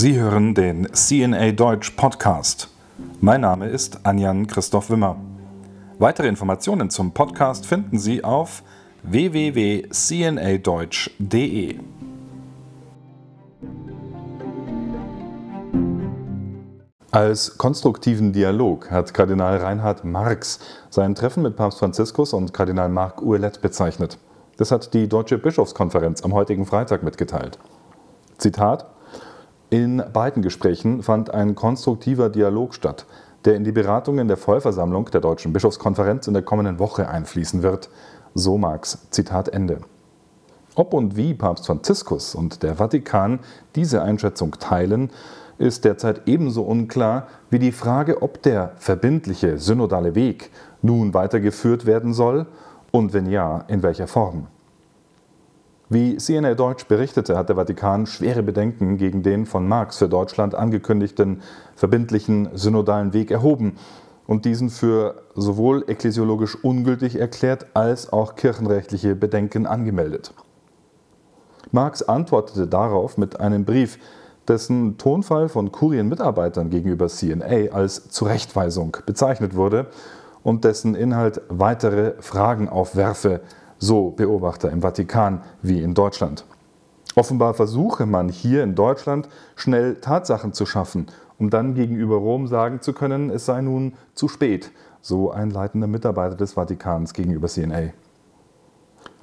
Sie hören den CNA Deutsch Podcast. Mein Name ist Anjan Christoph Wimmer. Weitere Informationen zum Podcast finden Sie auf www.cnadeutsch.de. Als konstruktiven Dialog hat Kardinal Reinhard Marx sein Treffen mit Papst Franziskus und Kardinal Marc Ouellet bezeichnet. Das hat die Deutsche Bischofskonferenz am heutigen Freitag mitgeteilt. Zitat in beiden Gesprächen fand ein konstruktiver Dialog statt, der in die Beratungen der Vollversammlung der Deutschen Bischofskonferenz in der kommenden Woche einfließen wird. So Marx. Zitat Ende. Ob und wie Papst Franziskus und der Vatikan diese Einschätzung teilen, ist derzeit ebenso unklar wie die Frage, ob der verbindliche synodale Weg nun weitergeführt werden soll und wenn ja, in welcher Form. Wie CNA Deutsch berichtete, hat der Vatikan schwere Bedenken gegen den von Marx für Deutschland angekündigten verbindlichen synodalen Weg erhoben und diesen für sowohl ekklesiologisch ungültig erklärt als auch kirchenrechtliche Bedenken angemeldet. Marx antwortete darauf mit einem Brief, dessen Tonfall von Kurienmitarbeitern gegenüber CNA als Zurechtweisung bezeichnet wurde und dessen Inhalt weitere Fragen aufwerfe, so Beobachter im Vatikan wie in Deutschland. Offenbar versuche man hier in Deutschland schnell Tatsachen zu schaffen, um dann gegenüber Rom sagen zu können, es sei nun zu spät, so ein leitender Mitarbeiter des Vatikans gegenüber CNA.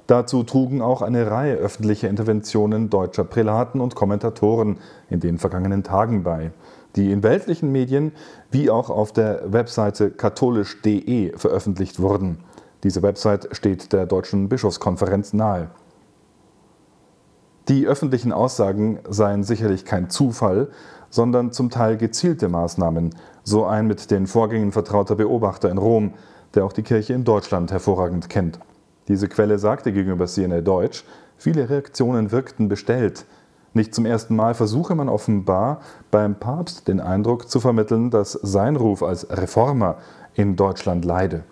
Dazu trugen auch eine Reihe öffentlicher Interventionen deutscher Prälaten und Kommentatoren in den vergangenen Tagen bei, die in weltlichen Medien wie auch auf der Webseite katholisch.de veröffentlicht wurden. Diese Website steht der Deutschen Bischofskonferenz nahe. Die öffentlichen Aussagen seien sicherlich kein Zufall, sondern zum Teil gezielte Maßnahmen, so ein mit den Vorgängen vertrauter Beobachter in Rom, der auch die Kirche in Deutschland hervorragend kennt. Diese Quelle sagte gegenüber CNA Deutsch, viele Reaktionen wirkten bestellt. Nicht zum ersten Mal versuche man offenbar beim Papst den Eindruck zu vermitteln, dass sein Ruf als Reformer in Deutschland leide.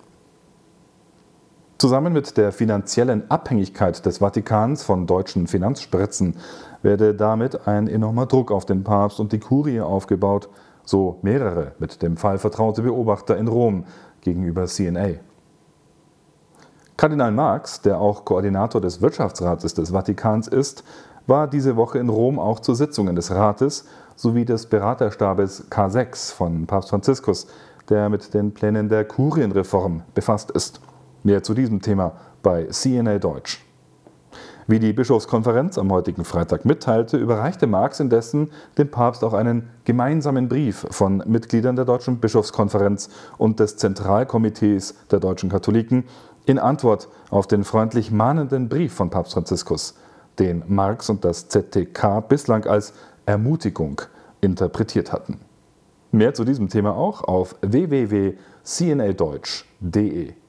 Zusammen mit der finanziellen Abhängigkeit des Vatikans von deutschen Finanzspritzen werde damit ein enormer Druck auf den Papst und die Kurie aufgebaut, so mehrere mit dem Fall vertraute Beobachter in Rom gegenüber CNA. Kardinal Marx, der auch Koordinator des Wirtschaftsrates des Vatikans ist, war diese Woche in Rom auch zu Sitzungen des Rates sowie des Beraterstabes K6 von Papst Franziskus, der mit den Plänen der Kurienreform befasst ist. Mehr zu diesem Thema bei CNA Deutsch. Wie die Bischofskonferenz am heutigen Freitag mitteilte, überreichte Marx indessen dem Papst auch einen gemeinsamen Brief von Mitgliedern der Deutschen Bischofskonferenz und des Zentralkomitees der deutschen Katholiken in Antwort auf den freundlich mahnenden Brief von Papst Franziskus, den Marx und das ZTK bislang als Ermutigung interpretiert hatten. Mehr zu diesem Thema auch auf www.cnadeutsch.de.